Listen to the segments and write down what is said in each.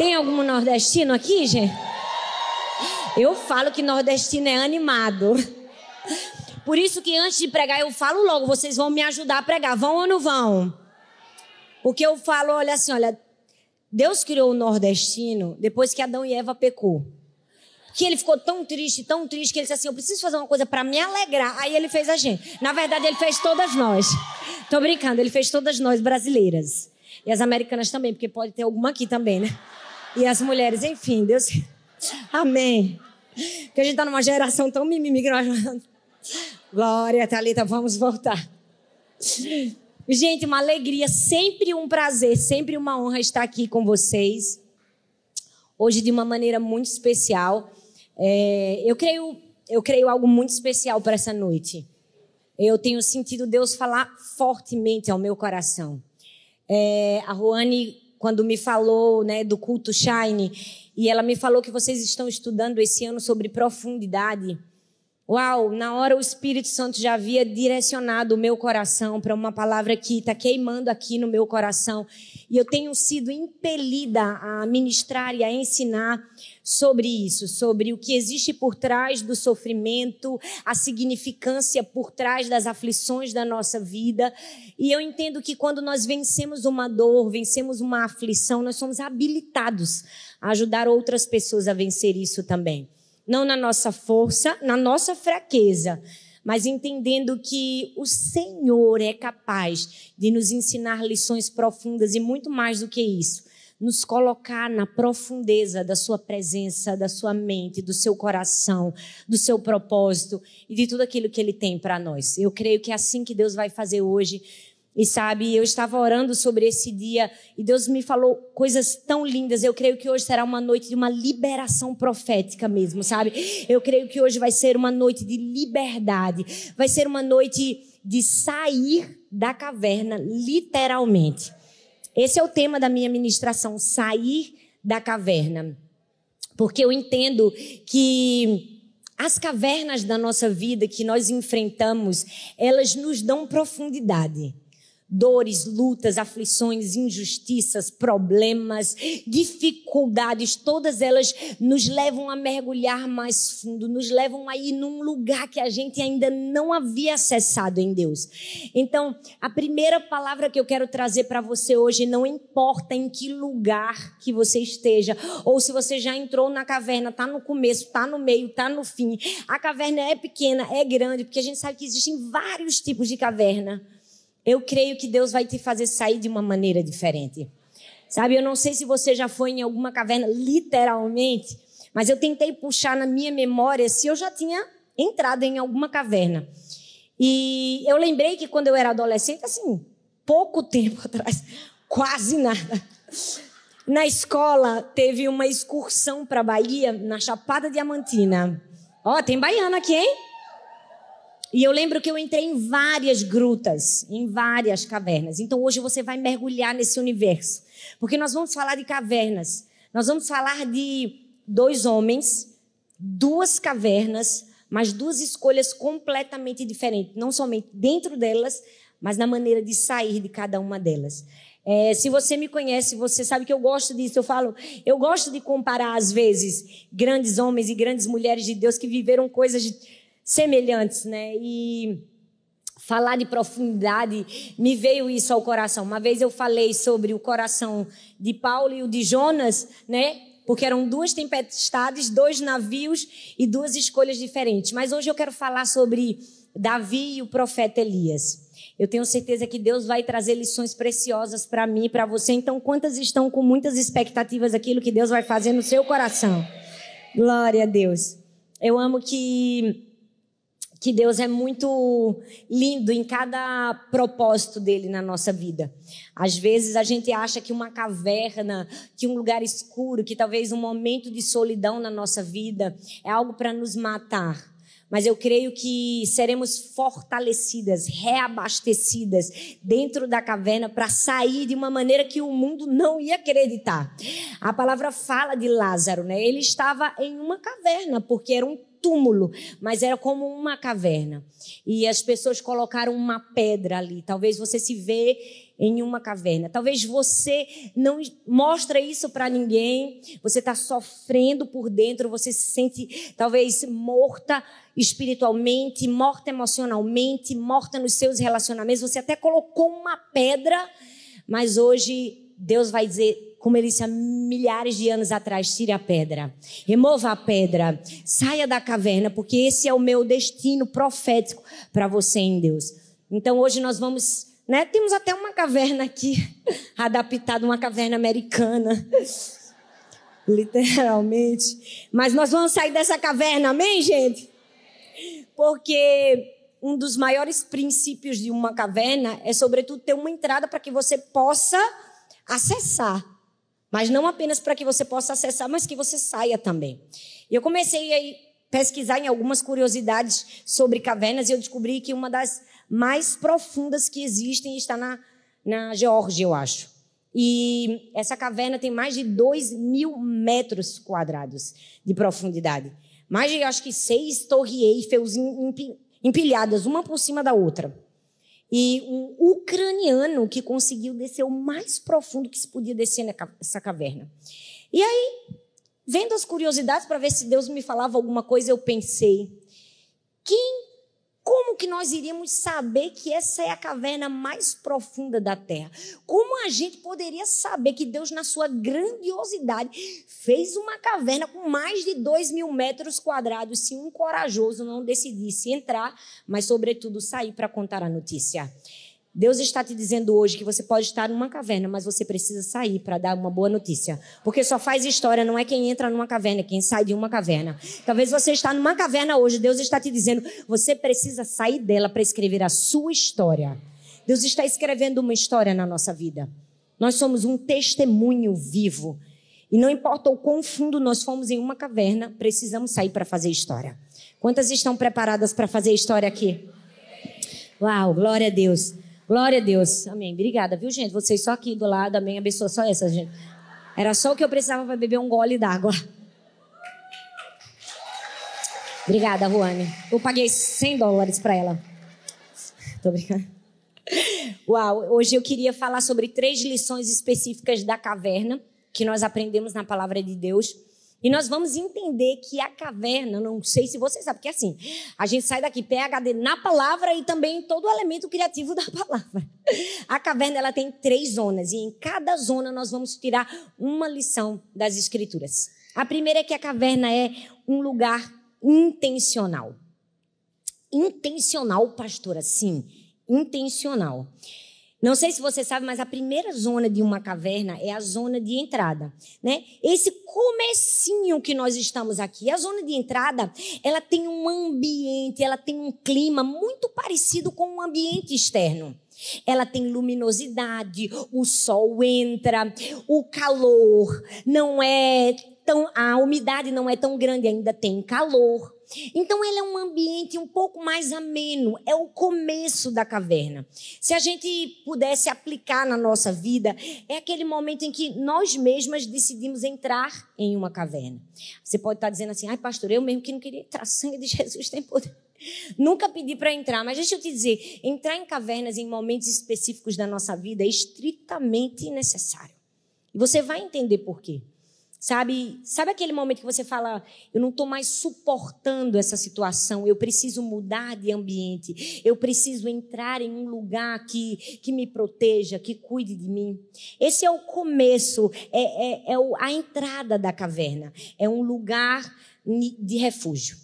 Tem algum nordestino aqui, gente? Eu falo que nordestino é animado. Por isso que antes de pregar eu falo logo, vocês vão me ajudar a pregar, vão ou não vão? Porque eu falo, olha assim, olha, Deus criou o nordestino depois que Adão e Eva pecou. Que ele ficou tão triste, tão triste, que ele disse assim: Eu preciso fazer uma coisa para me alegrar. Aí ele fez a gente. Na verdade, ele fez todas nós. Tô brincando, ele fez todas nós brasileiras. E as americanas também, porque pode ter alguma aqui também, né? E as mulheres, enfim, Deus. Amém. Porque a gente tá numa geração tão mimimi que nós. Glória, Thalita, vamos voltar. Gente, uma alegria, sempre um prazer, sempre uma honra estar aqui com vocês. Hoje de uma maneira muito especial. É, eu creio, eu creio algo muito especial para essa noite. Eu tenho sentido Deus falar fortemente ao meu coração. É, a Ruane, quando me falou né, do culto Shine, e ela me falou que vocês estão estudando esse ano sobre profundidade. Uau, na hora o Espírito Santo já havia direcionado o meu coração para uma palavra que está queimando aqui no meu coração. E eu tenho sido impelida a ministrar e a ensinar sobre isso, sobre o que existe por trás do sofrimento, a significância por trás das aflições da nossa vida. E eu entendo que quando nós vencemos uma dor, vencemos uma aflição, nós somos habilitados a ajudar outras pessoas a vencer isso também não na nossa força, na nossa fraqueza, mas entendendo que o Senhor é capaz de nos ensinar lições profundas e muito mais do que isso, nos colocar na profundeza da sua presença, da sua mente, do seu coração, do seu propósito e de tudo aquilo que ele tem para nós. Eu creio que é assim que Deus vai fazer hoje e sabe, eu estava orando sobre esse dia e Deus me falou coisas tão lindas. Eu creio que hoje será uma noite de uma liberação profética mesmo, sabe? Eu creio que hoje vai ser uma noite de liberdade. Vai ser uma noite de sair da caverna, literalmente. Esse é o tema da minha ministração, sair da caverna. Porque eu entendo que as cavernas da nossa vida que nós enfrentamos, elas nos dão profundidade dores, lutas, aflições, injustiças, problemas, dificuldades, todas elas nos levam a mergulhar mais fundo, nos levam a ir num lugar que a gente ainda não havia acessado em Deus. Então, a primeira palavra que eu quero trazer para você hoje, não importa em que lugar que você esteja, ou se você já entrou na caverna, tá no começo, tá no meio, tá no fim. A caverna é pequena, é grande, porque a gente sabe que existem vários tipos de caverna eu creio que Deus vai te fazer sair de uma maneira diferente. Sabe, eu não sei se você já foi em alguma caverna, literalmente, mas eu tentei puxar na minha memória se eu já tinha entrado em alguma caverna. E eu lembrei que quando eu era adolescente, assim, pouco tempo atrás, quase nada. Na escola teve uma excursão para Bahia, na Chapada Diamantina. Ó, oh, tem baiana aqui, hein? E eu lembro que eu entrei em várias grutas, em várias cavernas. Então hoje você vai mergulhar nesse universo. Porque nós vamos falar de cavernas. Nós vamos falar de dois homens, duas cavernas, mas duas escolhas completamente diferentes. Não somente dentro delas, mas na maneira de sair de cada uma delas. É, se você me conhece, você sabe que eu gosto disso. Eu falo, eu gosto de comparar, às vezes, grandes homens e grandes mulheres de Deus que viveram coisas de semelhantes, né? E falar de profundidade, me veio isso ao coração. Uma vez eu falei sobre o coração de Paulo e o de Jonas, né? Porque eram duas tempestades, dois navios e duas escolhas diferentes. Mas hoje eu quero falar sobre Davi e o profeta Elias. Eu tenho certeza que Deus vai trazer lições preciosas para mim e para você. Então, quantas estão com muitas expectativas aquilo que Deus vai fazer no seu coração? Glória a Deus. Eu amo que que Deus é muito lindo em cada propósito dele na nossa vida. Às vezes a gente acha que uma caverna, que um lugar escuro, que talvez um momento de solidão na nossa vida é algo para nos matar. Mas eu creio que seremos fortalecidas, reabastecidas dentro da caverna para sair de uma maneira que o mundo não ia acreditar. A palavra fala de Lázaro, né? Ele estava em uma caverna porque era um túmulo, mas era como uma caverna. E as pessoas colocaram uma pedra ali. Talvez você se vê em uma caverna. Talvez você não mostre isso para ninguém. Você está sofrendo por dentro, você se sente talvez morta espiritualmente, morta emocionalmente, morta nos seus relacionamentos. Você até colocou uma pedra, mas hoje Deus vai dizer como ele disse há milhares de anos atrás, tire a pedra, remova a pedra, saia da caverna, porque esse é o meu destino profético para você em Deus. Então hoje nós vamos né? Temos até uma caverna aqui, adaptada, uma caverna americana. Literalmente. Mas nós vamos sair dessa caverna, amém, gente? Porque um dos maiores princípios de uma caverna é, sobretudo, ter uma entrada para que você possa acessar. Mas não apenas para que você possa acessar, mas que você saia também. E eu comecei a pesquisar em algumas curiosidades sobre cavernas e eu descobri que uma das mais profundas que existem está na, na Geórgia, eu acho. E essa caverna tem mais de 2 mil metros quadrados de profundidade. Mais de, acho que, seis torres Eiffel empilhadas, uma por cima da outra. E um ucraniano que conseguiu descer o mais profundo que se podia descer nessa caverna. E aí, vendo as curiosidades para ver se Deus me falava alguma coisa, eu pensei: quem como que nós iríamos saber que essa é a caverna mais profunda da terra? Como a gente poderia saber que Deus, na sua grandiosidade, fez uma caverna com mais de dois mil metros quadrados se um corajoso não decidisse entrar, mas, sobretudo, sair para contar a notícia? Deus está te dizendo hoje que você pode estar numa caverna, mas você precisa sair para dar uma boa notícia. Porque só faz história, não é quem entra numa caverna, é quem sai de uma caverna. Talvez você está numa caverna hoje, Deus está te dizendo, você precisa sair dela para escrever a sua história. Deus está escrevendo uma história na nossa vida. Nós somos um testemunho vivo. E não importa o quão fundo nós fomos em uma caverna, precisamos sair para fazer história. Quantas estão preparadas para fazer história aqui? Uau, glória a Deus. Glória a Deus. Amém. Obrigada, viu, gente? Vocês só aqui do lado. Amém. Abençoa só essa, gente. Era só o que eu precisava para beber um gole d'água. Obrigada, Ruane. Eu paguei 100 dólares para ela. Tô brincando. Uau, hoje eu queria falar sobre três lições específicas da caverna que nós aprendemos na palavra de Deus e nós vamos entender que a caverna, não sei se você sabe, porque assim, a gente sai daqui PHD na palavra e também em todo o elemento criativo da palavra. A caverna ela tem três zonas e em cada zona nós vamos tirar uma lição das escrituras. A primeira é que a caverna é um lugar intencional. Intencional, pastora, sim, intencional. Não sei se você sabe, mas a primeira zona de uma caverna é a zona de entrada, né? Esse comecinho que nós estamos aqui, a zona de entrada, ela tem um ambiente, ela tem um clima muito parecido com o um ambiente externo. Ela tem luminosidade, o sol entra, o calor não é tão, a umidade não é tão grande, ainda tem calor. Então ele é um ambiente um pouco mais ameno, é o começo da caverna. Se a gente pudesse aplicar na nossa vida, é aquele momento em que nós mesmas decidimos entrar em uma caverna. Você pode estar dizendo assim: "Ai, pastor, eu mesmo que não queria entrar, sangue de Jesus tem poder". Nunca pedi para entrar, mas deixa eu te dizer, entrar em cavernas em momentos específicos da nossa vida é estritamente necessário. E você vai entender por quê. Sabe, sabe aquele momento que você fala, eu não estou mais suportando essa situação, eu preciso mudar de ambiente, eu preciso entrar em um lugar que, que me proteja, que cuide de mim. Esse é o começo, é, é, é a entrada da caverna, é um lugar de refúgio.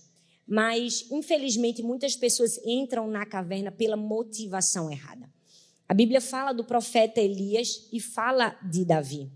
Mas, infelizmente, muitas pessoas entram na caverna pela motivação errada. A Bíblia fala do profeta Elias e fala de Davi.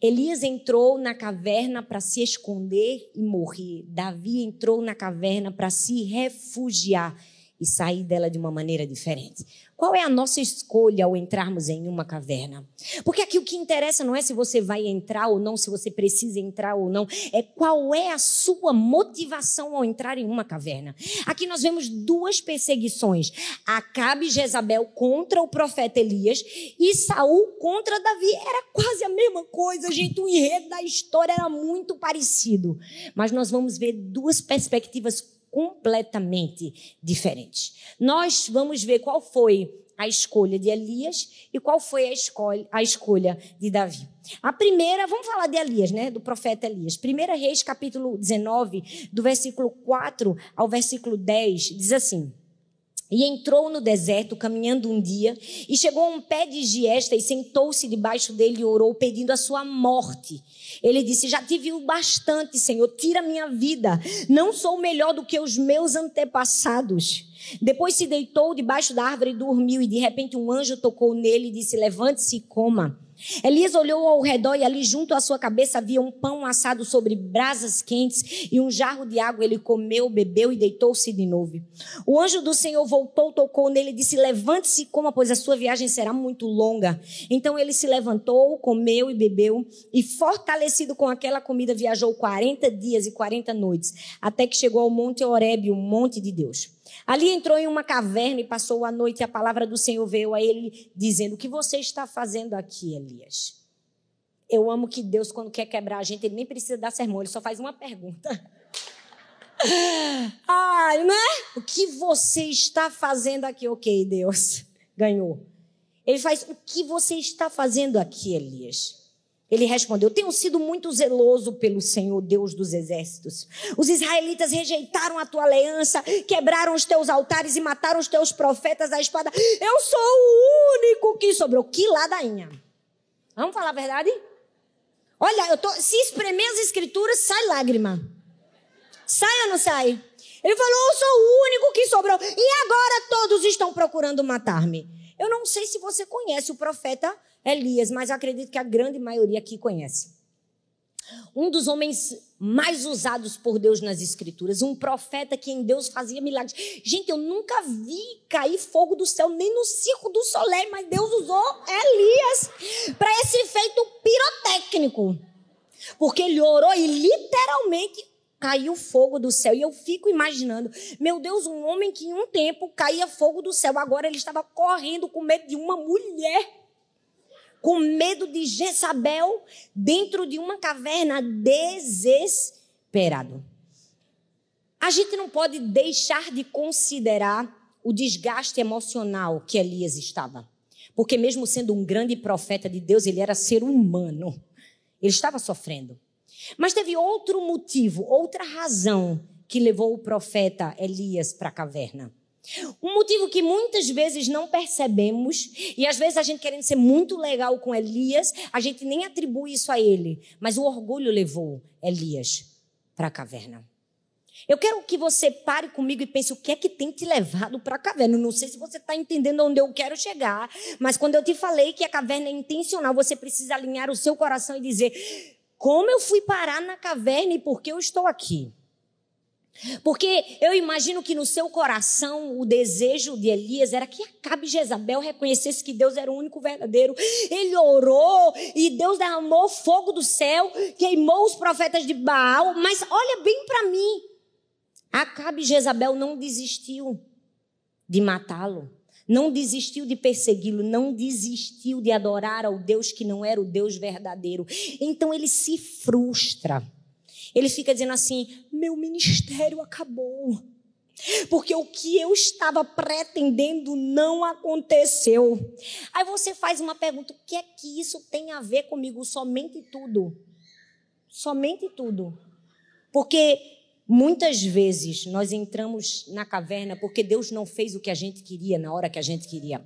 Elias entrou na caverna para se esconder e morrer. Davi entrou na caverna para se refugiar e sair dela de uma maneira diferente. Qual é a nossa escolha ao entrarmos em uma caverna? Porque aqui o que interessa não é se você vai entrar ou não, se você precisa entrar ou não, é qual é a sua motivação ao entrar em uma caverna. Aqui nós vemos duas perseguições: Acabe e Jezabel contra o profeta Elias e Saul contra Davi. Era quase a mesma coisa, gente. O enredo da história era muito parecido. Mas nós vamos ver duas perspectivas completamente diferentes. Nós vamos ver qual foi a escolha de Elias e qual foi a escolha, a escolha de Davi. A primeira, vamos falar de Elias, né? Do profeta Elias. 1 Reis, capítulo 19, do versículo 4 ao versículo 10, diz assim. E entrou no deserto, caminhando um dia, e chegou a um pé de giesta e sentou-se debaixo dele e orou, pedindo a sua morte. Ele disse: Já tive o bastante, Senhor, tira minha vida. Não sou melhor do que os meus antepassados. Depois se deitou debaixo da árvore e dormiu, e de repente um anjo tocou nele e disse: Levante-se e coma. Elias olhou ao redor e ali junto à sua cabeça havia um pão assado sobre brasas quentes e um jarro de água. Ele comeu, bebeu e deitou-se de novo. O anjo do Senhor voltou, tocou nele e disse: Levante-se e coma, pois a sua viagem será muito longa. Então ele se levantou, comeu e bebeu, e fortalecido com aquela comida, viajou 40 dias e 40 noites, até que chegou ao Monte Horebe, o monte de Deus. Ali entrou em uma caverna e passou a noite, e a palavra do Senhor veio a ele, dizendo: O que você está fazendo aqui, Elias? Eu amo que Deus, quando quer quebrar a gente, ele nem precisa dar sermão, ele só faz uma pergunta. Ai, não é? O que você está fazendo aqui? Ok, Deus, ganhou. Ele faz: O que você está fazendo aqui, Elias? Ele respondeu: Tenho sido muito zeloso pelo Senhor, Deus dos exércitos. Os israelitas rejeitaram a tua aliança, quebraram os teus altares e mataram os teus profetas à espada. Eu sou o único que sobrou. Que ladainha. Vamos falar a verdade? Olha, eu tô, se espremer as escrituras, sai lágrima. Sai ou não sai? Ele falou: Eu sou o único que sobrou. E agora todos estão procurando matar-me. Eu não sei se você conhece o profeta Elias, mas acredito que a grande maioria aqui conhece. Um dos homens mais usados por Deus nas Escrituras, um profeta que em Deus fazia milagres. Gente, eu nunca vi cair fogo do céu, nem no circo do Soleil, mas Deus usou Elias para esse efeito pirotécnico. Porque ele orou e literalmente caiu fogo do céu. E eu fico imaginando, meu Deus, um homem que em um tempo caía fogo do céu, agora ele estava correndo com medo de uma mulher com medo de Jezabel, dentro de uma caverna, desesperado. A gente não pode deixar de considerar o desgaste emocional que Elias estava. Porque, mesmo sendo um grande profeta de Deus, ele era ser humano. Ele estava sofrendo. Mas teve outro motivo, outra razão que levou o profeta Elias para a caverna. Um motivo que muitas vezes não percebemos, e às vezes a gente querendo ser muito legal com Elias, a gente nem atribui isso a ele, mas o orgulho levou Elias para a caverna. Eu quero que você pare comigo e pense o que é que tem te levado para a caverna. Não sei se você está entendendo onde eu quero chegar, mas quando eu te falei que a caverna é intencional, você precisa alinhar o seu coração e dizer: como eu fui parar na caverna e por que eu estou aqui? Porque eu imagino que no seu coração o desejo de Elias era que Acabe Jezabel reconhecesse que Deus era o único verdadeiro. Ele orou e Deus derramou fogo do céu, queimou os profetas de Baal. Mas olha bem para mim: Acabe Jezabel não desistiu de matá-lo, não desistiu de persegui-lo, não desistiu de adorar ao Deus que não era o Deus verdadeiro. Então ele se frustra. Ele fica dizendo assim: meu ministério acabou. Porque o que eu estava pretendendo não aconteceu. Aí você faz uma pergunta: o que é que isso tem a ver comigo? Somente tudo. Somente tudo. Porque muitas vezes nós entramos na caverna porque Deus não fez o que a gente queria na hora que a gente queria.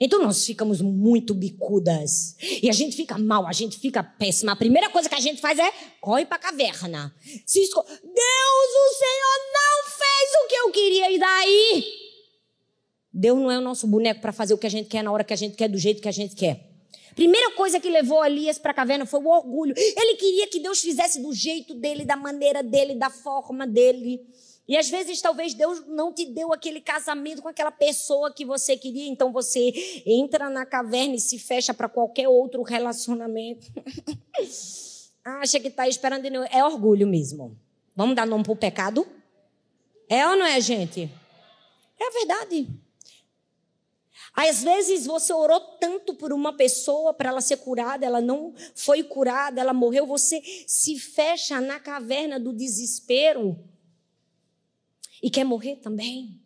Então nós ficamos muito bicudas. E a gente fica mal, a gente fica péssima. A primeira coisa que a gente faz é corre para a caverna. Se esco... Deus, o Senhor não fez o que eu queria. E daí? Deus não é o nosso boneco para fazer o que a gente quer na hora que a gente quer, do jeito que a gente quer. Primeira coisa que levou Elias para a caverna foi o orgulho. Ele queria que Deus fizesse do jeito dele, da maneira dele, da forma dele. E às vezes talvez Deus não te deu aquele casamento com aquela pessoa que você queria, então você entra na caverna e se fecha para qualquer outro relacionamento. Acha que está esperando. É orgulho mesmo. Vamos dar nome para o pecado? É ou não é, gente? É a verdade. Às vezes você orou tanto por uma pessoa para ela ser curada, ela não foi curada, ela morreu, você se fecha na caverna do desespero e quer morrer também.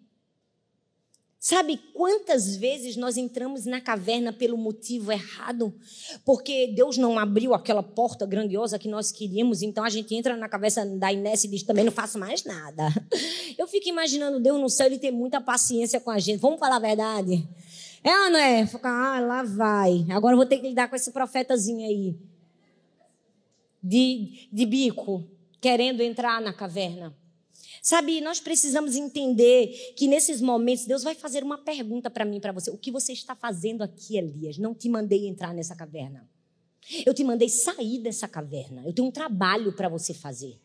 Sabe quantas vezes nós entramos na caverna pelo motivo errado? Porque Deus não abriu aquela porta grandiosa que nós queríamos, então a gente entra na cabeça da Inés e diz: também não faço mais nada. Eu fico imaginando Deus no céu, ele tem muita paciência com a gente. Vamos falar a verdade? É não é? Ah, lá vai. Agora vou ter que lidar com esse profetazinho aí. De, de bico, querendo entrar na caverna. Sabe, nós precisamos entender que nesses momentos Deus vai fazer uma pergunta para mim, para você. O que você está fazendo aqui, Elias? Não te mandei entrar nessa caverna. Eu te mandei sair dessa caverna. Eu tenho um trabalho para você fazer.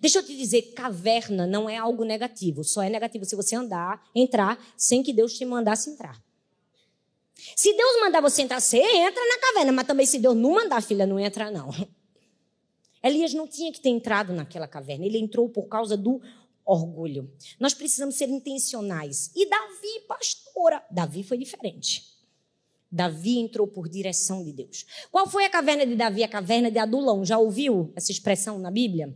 Deixa eu te dizer, caverna não é algo negativo. Só é negativo se você andar, entrar, sem que Deus te mandasse entrar. Se Deus mandar você entrar, você entra na caverna. Mas também se Deus não mandar, filha, não entra não. Elias não tinha que ter entrado naquela caverna. Ele entrou por causa do orgulho. Nós precisamos ser intencionais. E Davi, pastora, Davi foi diferente. Davi entrou por direção de Deus. Qual foi a caverna de Davi? A caverna de Adulão. Já ouviu essa expressão na Bíblia?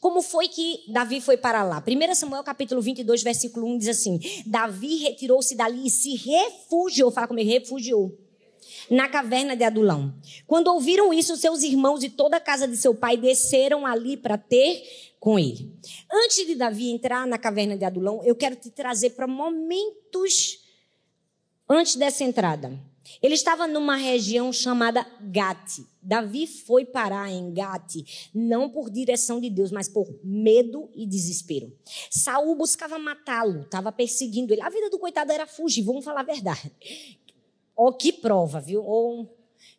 Como foi que Davi foi para lá? 1 Samuel capítulo 22, versículo 1 diz assim: Davi retirou-se dali e se refugiou. Fala comigo, refugiou na caverna de Adulão. Quando ouviram isso, seus irmãos e toda a casa de seu pai desceram ali para ter com ele. Antes de Davi entrar na caverna de Adulão, eu quero te trazer para momentos antes dessa entrada. Ele estava numa região chamada Gate. Davi foi parar em Gate não por direção de Deus, mas por medo e desespero. Saul buscava matá-lo, estava perseguindo ele. A vida do coitado era fugir, vamos falar a verdade. Oh, que prova, viu? Oh,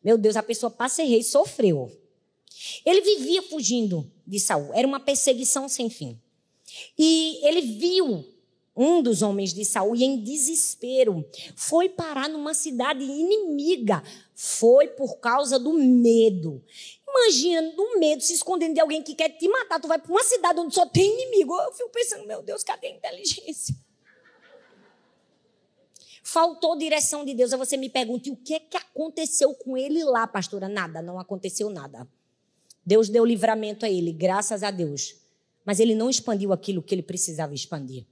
meu Deus, a pessoa para ser rei sofreu. Ele vivia fugindo de Saul. Era uma perseguição sem fim. E ele viu um dos homens de Saul em desespero foi parar numa cidade inimiga. Foi por causa do medo. Imagina, do medo, se escondendo de alguém que quer te matar. Tu vai para uma cidade onde só tem inimigo. Eu fico pensando, meu Deus, cadê a inteligência? Faltou direção de Deus. Aí você me pergunta, o que é que aconteceu com ele lá, pastora? Nada, não aconteceu nada. Deus deu livramento a ele, graças a Deus. Mas ele não expandiu aquilo que ele precisava expandir.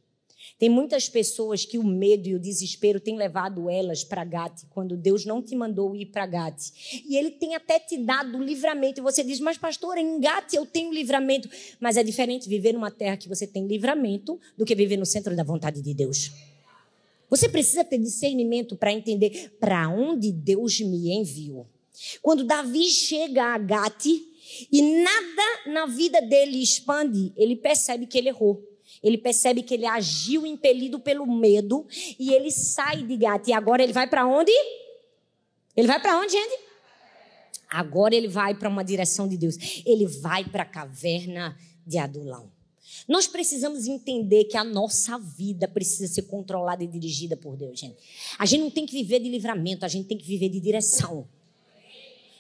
Tem muitas pessoas que o medo e o desespero têm levado elas para Gate, quando Deus não te mandou ir para Gate. E ele tem até te dado livramento. E você diz, mas pastor, em Gate eu tenho livramento. Mas é diferente viver numa terra que você tem livramento do que viver no centro da vontade de Deus. Você precisa ter discernimento para entender para onde Deus me enviou. Quando Davi chega a Gate e nada na vida dele expande, ele percebe que ele errou. Ele percebe que ele agiu impelido pelo medo e ele sai de Gate. E agora ele vai para onde? Ele vai para onde, gente? Agora ele vai para uma direção de Deus. Ele vai para a caverna de Adulão. Nós precisamos entender que a nossa vida precisa ser controlada e dirigida por Deus, gente. A gente não tem que viver de livramento, a gente tem que viver de direção.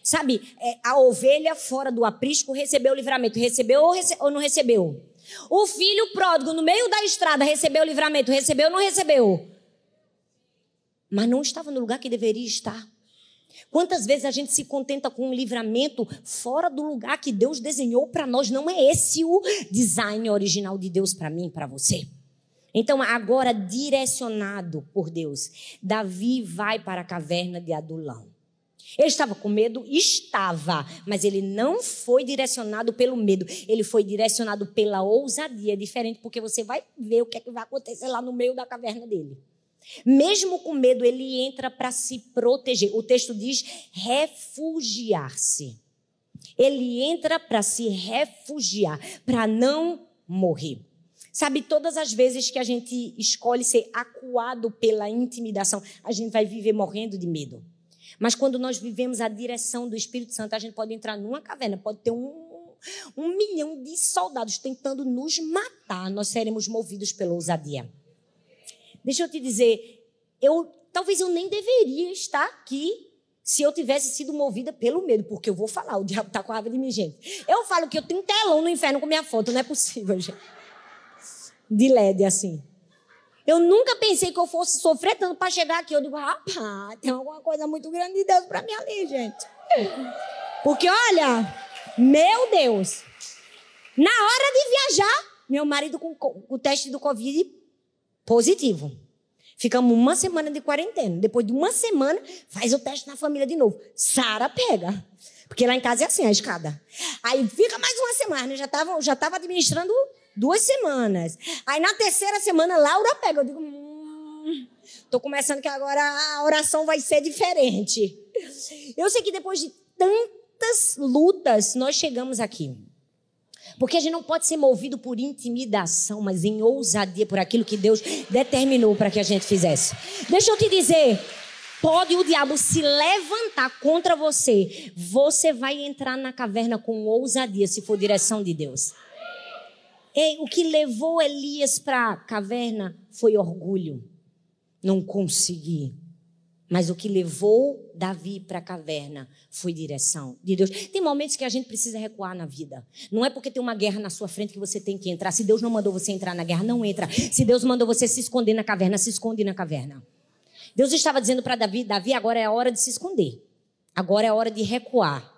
Sabe, é, a ovelha fora do aprisco recebeu o livramento. Recebeu ou, rece ou não recebeu? O filho pródigo no meio da estrada recebeu o livramento. Recebeu ou não recebeu? Mas não estava no lugar que deveria estar. Quantas vezes a gente se contenta com um livramento fora do lugar que Deus desenhou para nós? Não é esse o design original de Deus para mim, para você. Então, agora direcionado por Deus, Davi vai para a caverna de Adulão. Ele estava com medo? Estava, mas ele não foi direcionado pelo medo, ele foi direcionado pela ousadia. Diferente, porque você vai ver o que, é que vai acontecer lá no meio da caverna dele. Mesmo com medo, ele entra para se proteger. O texto diz refugiar-se. Ele entra para se refugiar, para não morrer. Sabe, todas as vezes que a gente escolhe ser acuado pela intimidação, a gente vai viver morrendo de medo. Mas quando nós vivemos a direção do Espírito Santo, a gente pode entrar numa caverna, pode ter um, um milhão de soldados tentando nos matar, nós seremos movidos pela ousadia. Deixa eu te dizer, eu talvez eu nem deveria estar aqui se eu tivesse sido movida pelo medo, porque eu vou falar, o diabo está com a raiva de mim, gente. Eu falo que eu tenho um telão no inferno com minha foto, não é possível, gente. De LED, assim. Eu nunca pensei que eu fosse sofrer tanto para chegar aqui. Eu digo, rapaz, tem alguma coisa muito grande de Deus para mim ali, gente. Porque olha, meu Deus, na hora de viajar, meu marido com, o teste do Covid positivo. Ficamos uma semana de quarentena. Depois de uma semana, faz o teste na família de novo. Sara pega. Porque lá em casa é assim, a escada. Aí fica mais uma semana. Eu já estava já tava administrando duas semanas. Aí na terceira semana, Laura pega. Eu digo, hum, tô começando que agora a oração vai ser diferente. Eu sei que depois de tantas lutas, nós chegamos aqui. Porque a gente não pode ser movido por intimidação, mas em ousadia por aquilo que Deus determinou para que a gente fizesse. Deixa eu te dizer, pode o diabo se levantar contra você, você vai entrar na caverna com ousadia se for direção de Deus. Ei, o que levou Elias para a caverna foi orgulho. Não consegui. Mas o que levou Davi para a caverna foi direção de Deus. Tem momentos que a gente precisa recuar na vida. Não é porque tem uma guerra na sua frente que você tem que entrar. Se Deus não mandou você entrar na guerra, não entra. Se Deus mandou você se esconder na caverna, se esconde na caverna. Deus estava dizendo para Davi: Davi, agora é a hora de se esconder. Agora é a hora de recuar.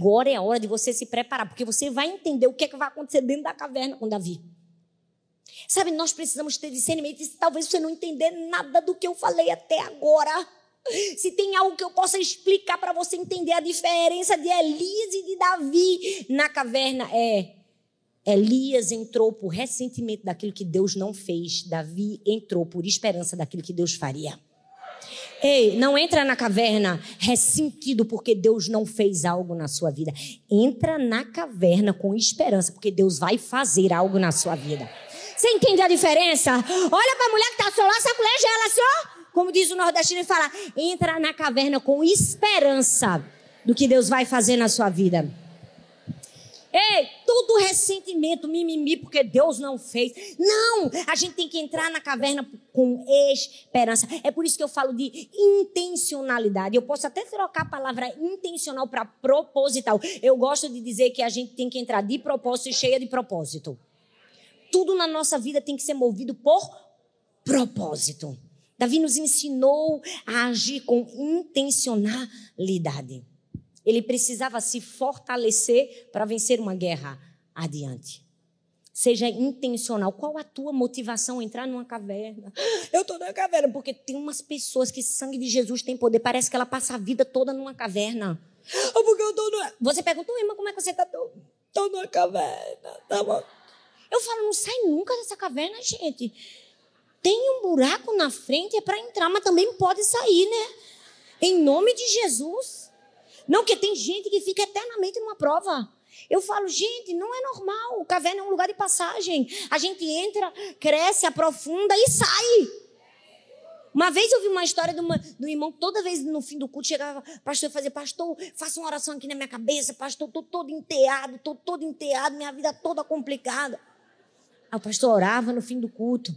Agora é a hora de você se preparar, porque você vai entender o que, é que vai acontecer dentro da caverna com Davi. Sabe, nós precisamos ter discernimento. E talvez você não entender nada do que eu falei até agora. Se tem algo que eu possa explicar para você entender a diferença de Elias e de Davi na caverna, é Elias entrou por ressentimento daquilo que Deus não fez. Davi entrou por esperança daquilo que Deus faria. Ei, não entra na caverna ressentido porque Deus não fez algo na sua vida. Entra na caverna com esperança porque Deus vai fazer algo na sua vida. Você entende a diferença? Olha para a mulher que está só lá, saculeja ela assim, ó. Como diz o nordestino, e fala: entra na caverna com esperança do que Deus vai fazer na sua vida. Ei, todo ressentimento, mimimi, porque Deus não fez. Não, a gente tem que entrar na caverna com esperança. É por isso que eu falo de intencionalidade. Eu posso até trocar a palavra intencional para proposital. Eu gosto de dizer que a gente tem que entrar de propósito e cheia de propósito tudo na nossa vida tem que ser movido por propósito. Davi nos ensinou a agir com intencionalidade. Ele precisava se fortalecer para vencer uma guerra adiante. Seja intencional. Qual a tua motivação entrar numa caverna? Eu estou na caverna porque tem umas pessoas que sangue de Jesus tem poder. Parece que ela passa a vida toda numa caverna. porque eu tô no... Você pergunta, irmã, como é que você está? Estou numa caverna. Tá bom. Eu falo, não sai nunca dessa caverna, gente. Tem um buraco na frente, é para entrar, mas também pode sair, né? Em nome de Jesus. Não, que tem gente que fica eternamente numa prova. Eu falo, gente, não é normal. O caverna é um lugar de passagem. A gente entra, cresce, aprofunda e sai. Uma vez eu vi uma história de, uma, de um irmão, toda vez no fim do culto, chegava, pastor, fazer, pastor, faça uma oração aqui na minha cabeça, pastor, estou todo enteado, estou todo enteado, minha vida toda complicada. Aí o pastor orava no fim do culto.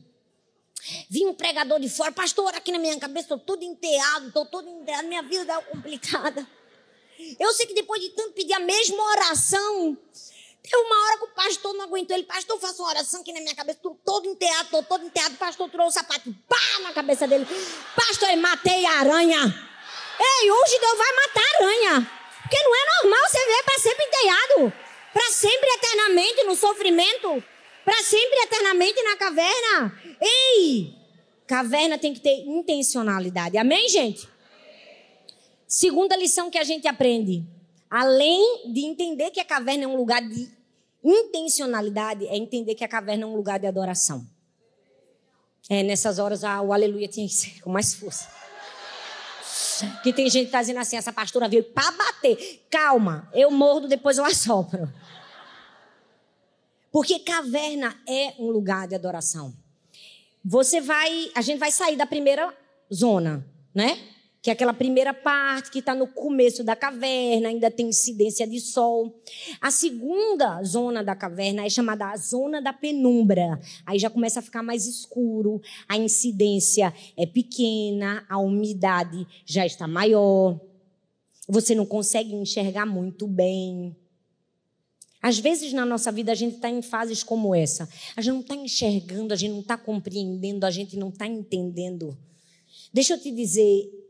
Vinha um pregador de fora, pastor, aqui na minha cabeça, estou todo enteado, estou todo enteado, minha vida deu complicada. Eu sei que depois de tanto pedir a mesma oração, teve uma hora que o pastor não aguentou. Ele, pastor, faça uma oração aqui na minha cabeça, estou todo enteado, estou todo enteado. O pastor tirou o sapato, pá, na cabeça dele. Pastor, eu matei a aranha. Ei, hoje Deus vai matar a aranha. Porque não é normal você ver para sempre enteado. Para sempre, eternamente, no sofrimento. Para sempre, eternamente na caverna. Ei! Caverna tem que ter intencionalidade. Amém, gente? Segunda lição que a gente aprende. Além de entender que a caverna é um lugar de intencionalidade, é entender que a caverna é um lugar de adoração. É, nessas horas ah, o aleluia tinha que ser com mais força. Que tem gente que tá dizendo assim, essa pastora veio para bater. Calma, eu mordo, depois eu assopro. Porque caverna é um lugar de adoração. Você vai, a gente vai sair da primeira zona, né? Que é aquela primeira parte que está no começo da caverna, ainda tem incidência de sol. A segunda zona da caverna é chamada a zona da penumbra. Aí já começa a ficar mais escuro, a incidência é pequena, a umidade já está maior. Você não consegue enxergar muito bem. Às vezes na nossa vida a gente está em fases como essa. A gente não está enxergando, a gente não está compreendendo, a gente não está entendendo. Deixa eu te dizer,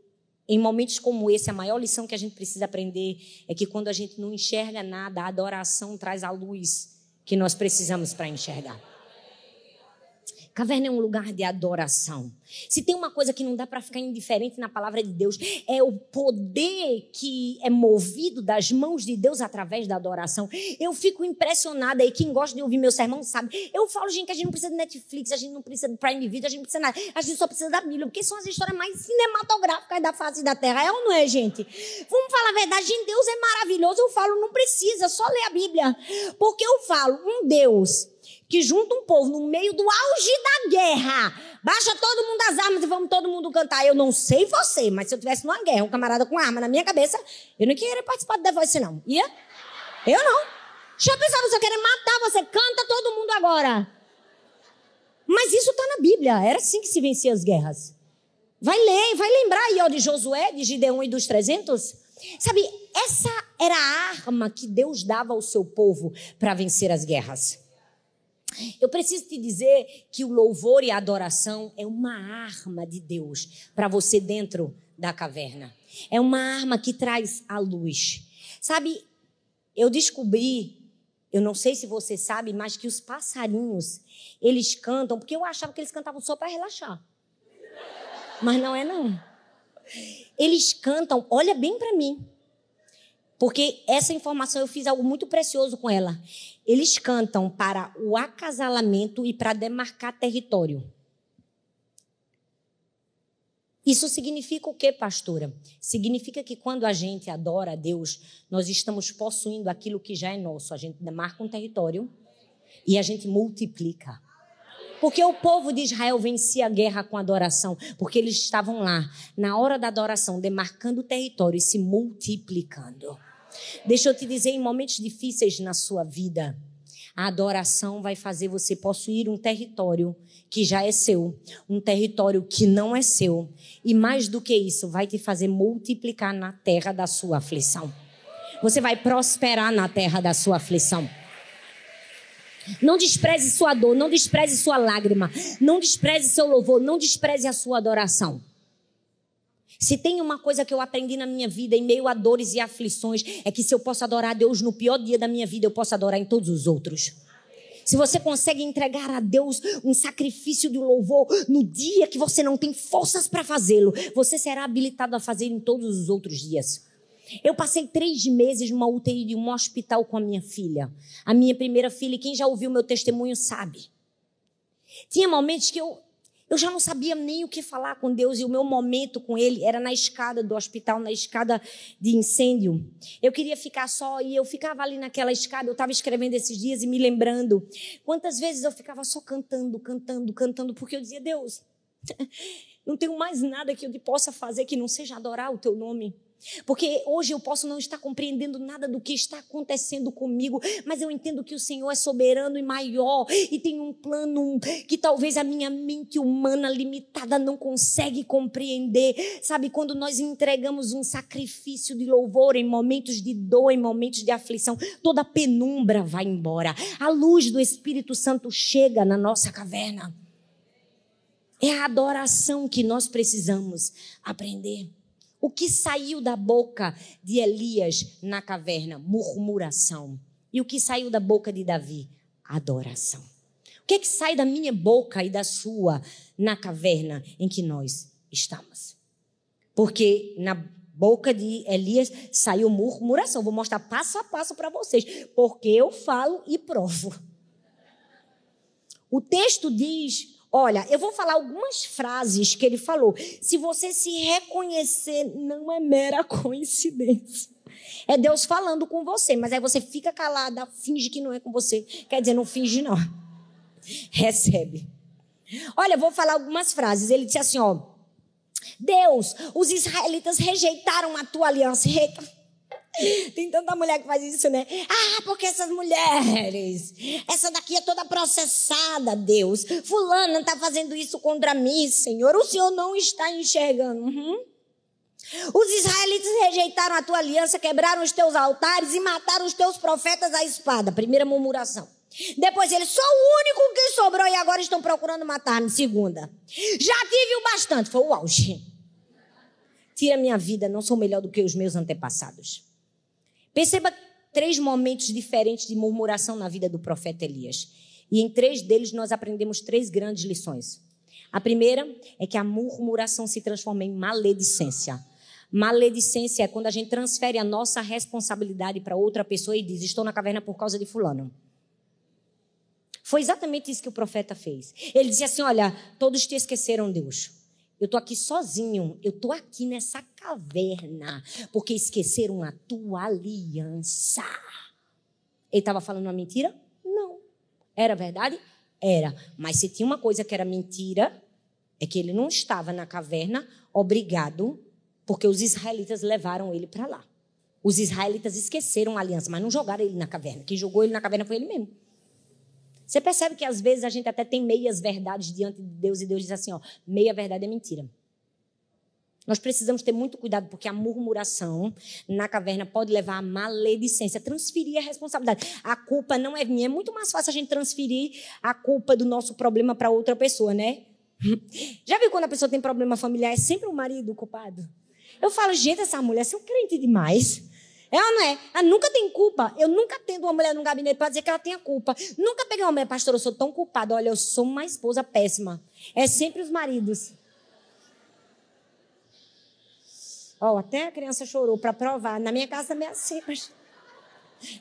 em momentos como esse, a maior lição que a gente precisa aprender é que quando a gente não enxerga nada, a adoração traz a luz que nós precisamos para enxergar. Caverna é um lugar de adoração. Se tem uma coisa que não dá para ficar indiferente na palavra de Deus, é o poder que é movido das mãos de Deus através da adoração. Eu fico impressionada e quem gosta de ouvir meu sermão sabe. Eu falo, gente, que a gente não precisa de Netflix, a gente não precisa de Prime Video, a gente não precisa nada. A gente só precisa da Bíblia, porque são as histórias mais cinematográficas da face da terra. É ou não é, gente? Vamos falar a verdade, gente, Deus é maravilhoso. Eu falo, não precisa, só ler a Bíblia. Porque eu falo, um Deus que junta um povo no meio do auge da guerra. Baixa todo mundo as armas e vamos todo mundo cantar. Eu não sei você, mas se eu tivesse numa guerra, um camarada com arma na minha cabeça, eu não queria participar do The Voice, não. Ia? Eu não. Já pensava, você querer matar você, canta todo mundo agora. Mas isso está na Bíblia. Era assim que se vencia as guerras. Vai ler, vai lembrar aí ó, de Josué, de Gideão e dos 300. Sabe, essa era a arma que Deus dava ao seu povo para vencer as guerras. Eu preciso te dizer que o louvor e a adoração é uma arma de Deus para você dentro da caverna. É uma arma que traz a luz. Sabe, eu descobri, eu não sei se você sabe, mas que os passarinhos, eles cantam, porque eu achava que eles cantavam só para relaxar. Mas não é não. Eles cantam, olha bem para mim. Porque essa informação eu fiz algo muito precioso com ela. Eles cantam para o acasalamento e para demarcar território. Isso significa o que, pastora? Significa que quando a gente adora a Deus, nós estamos possuindo aquilo que já é nosso. A gente demarca um território e a gente multiplica. Porque o povo de Israel vencia a guerra com adoração, porque eles estavam lá, na hora da adoração, demarcando o território e se multiplicando. Deixa eu te dizer, em momentos difíceis na sua vida, a adoração vai fazer você possuir um território que já é seu, um território que não é seu, e mais do que isso, vai te fazer multiplicar na terra da sua aflição. Você vai prosperar na terra da sua aflição. Não despreze sua dor, não despreze sua lágrima, não despreze seu louvor, não despreze a sua adoração. Se tem uma coisa que eu aprendi na minha vida, em meio a dores e aflições, é que se eu posso adorar a Deus no pior dia da minha vida, eu posso adorar em todos os outros. Se você consegue entregar a Deus um sacrifício de louvor no dia que você não tem forças para fazê-lo, você será habilitado a fazer em todos os outros dias. Eu passei três meses numa UTI de um hospital com a minha filha. A minha primeira filha, e quem já ouviu meu testemunho sabe. Tinha momentos que eu, eu já não sabia nem o que falar com Deus e o meu momento com Ele era na escada do hospital, na escada de incêndio. Eu queria ficar só e eu ficava ali naquela escada. Eu estava escrevendo esses dias e me lembrando quantas vezes eu ficava só cantando, cantando, cantando, porque eu dizia: Deus, não tenho mais nada que eu possa fazer que não seja adorar o Teu nome. Porque hoje eu posso não estar compreendendo nada do que está acontecendo comigo, mas eu entendo que o Senhor é soberano e maior e tem um plano que talvez a minha mente humana limitada não consegue compreender. Sabe, quando nós entregamos um sacrifício de louvor em momentos de dor, em momentos de aflição, toda a penumbra vai embora. A luz do Espírito Santo chega na nossa caverna. É a adoração que nós precisamos aprender. O que saiu da boca de Elias na caverna? Murmuração. E o que saiu da boca de Davi? Adoração. O que é que sai da minha boca e da sua na caverna em que nós estamos? Porque na boca de Elias saiu murmuração. Vou mostrar passo a passo para vocês, porque eu falo e provo. O texto diz Olha, eu vou falar algumas frases que ele falou. Se você se reconhecer, não é mera coincidência. É Deus falando com você, mas aí você fica calada, finge que não é com você. Quer dizer, não finge não. Recebe. Olha, eu vou falar algumas frases. Ele disse assim, ó: Deus, os israelitas rejeitaram a tua aliança. Tem tanta mulher que faz isso, né? Ah, porque essas mulheres, essa daqui é toda processada, Deus. Fulana está fazendo isso contra mim, Senhor. O Senhor não está enxergando. Uhum. Os israelitas rejeitaram a tua aliança, quebraram os teus altares e mataram os teus profetas à espada. Primeira murmuração. Depois ele, sou o único que sobrou e agora estão procurando matar-me. Segunda. Já tive o bastante. Foi o auge. Tira minha vida, não sou melhor do que os meus antepassados. Perceba três momentos diferentes de murmuração na vida do profeta Elias. E em três deles nós aprendemos três grandes lições. A primeira é que a murmuração se transforma em maledicência. Maledicência é quando a gente transfere a nossa responsabilidade para outra pessoa e diz: Estou na caverna por causa de Fulano. Foi exatamente isso que o profeta fez. Ele disse assim: Olha, todos te esqueceram, Deus. Eu estou aqui sozinho. Eu estou aqui nessa caverna porque esqueceram a tua aliança. Ele estava falando uma mentira? Não. Era verdade? Era. Mas se tinha uma coisa que era mentira, é que ele não estava na caverna obrigado, porque os israelitas levaram ele para lá. Os israelitas esqueceram a aliança, mas não jogaram ele na caverna. Quem jogou ele na caverna foi ele mesmo. Você percebe que às vezes a gente até tem meias verdades diante de Deus e Deus diz assim, ó, meia verdade é mentira. Nós precisamos ter muito cuidado, porque a murmuração na caverna pode levar à maledicência, transferir a responsabilidade. A culpa não é minha. É muito mais fácil a gente transferir a culpa do nosso problema para outra pessoa, né? Já viu quando a pessoa tem problema familiar? É sempre o marido culpado. Eu falo, gente, essa mulher é um crente demais. Ela não é. Ela nunca tem culpa. Eu nunca tendo uma mulher no gabinete para dizer que ela tenha culpa. Nunca peguei uma mulher, pastor, eu sou tão culpada. Olha, eu sou uma esposa péssima. É sempre os maridos. Ó, oh, até a criança chorou para provar. Na minha casa também é assim. Mas...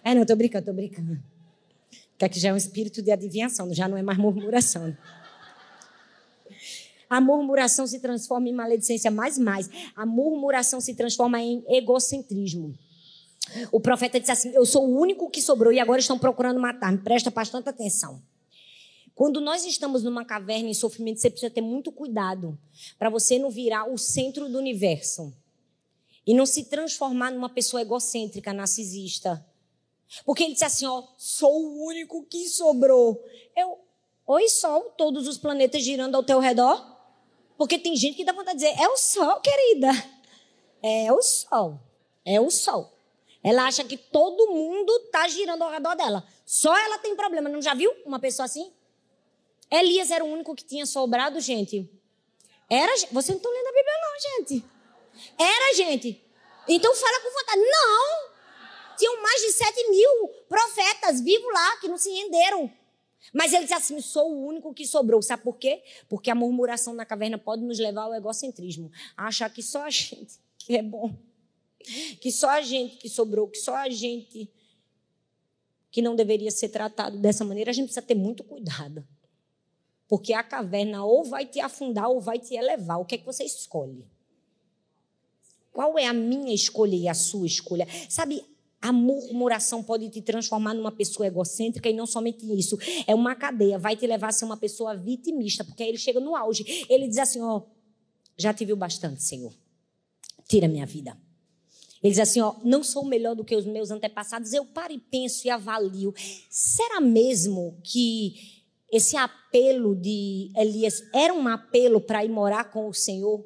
É, não, tô brincando, tô brincando. Que aqui já é um espírito de adivinhação, já não é mais murmuração. A murmuração se transforma em maledicência, mais mais. A murmuração se transforma em egocentrismo. O profeta disse assim: Eu sou o único que sobrou e agora estão procurando matar-me. Presta bastante atenção. Quando nós estamos numa caverna em sofrimento, você precisa ter muito cuidado para você não virar o centro do universo e não se transformar numa pessoa egocêntrica, narcisista. Porque ele disse assim: Ó, sou o único que sobrou. Eu, oi, Sol, todos os planetas girando ao teu redor? Porque tem gente que dá vontade de dizer: É o Sol, querida. É o Sol. É o Sol. Ela acha que todo mundo está girando ao redor dela. Só ela tem problema. Não já viu uma pessoa assim? Elias era o único que tinha sobrado, gente. Era, você não está lendo a Bíblia não, gente. Era, gente. Então fala com vontade. Não! Tinham mais de sete mil profetas vivos lá que não se renderam. Mas ele disse assim: sou o único que sobrou. Sabe por quê? Porque a murmuração na caverna pode nos levar ao egocentrismo. A achar que só a gente é bom que só a gente que sobrou, que só a gente que não deveria ser tratado dessa maneira, a gente precisa ter muito cuidado. Porque a caverna ou vai te afundar ou vai te elevar. O que é que você escolhe? Qual é a minha escolha e a sua escolha? Sabe, a murmuração pode te transformar numa pessoa egocêntrica e não somente isso. É uma cadeia, vai te levar a ser uma pessoa vitimista, porque aí ele chega no auge. Ele diz assim: Ó, oh, já te viu bastante, Senhor. Tira minha vida. Ele diz assim: ó, não sou melhor do que os meus antepassados. Eu paro e penso e avalio. Será mesmo que esse apelo de Elias era um apelo para ir morar com o Senhor?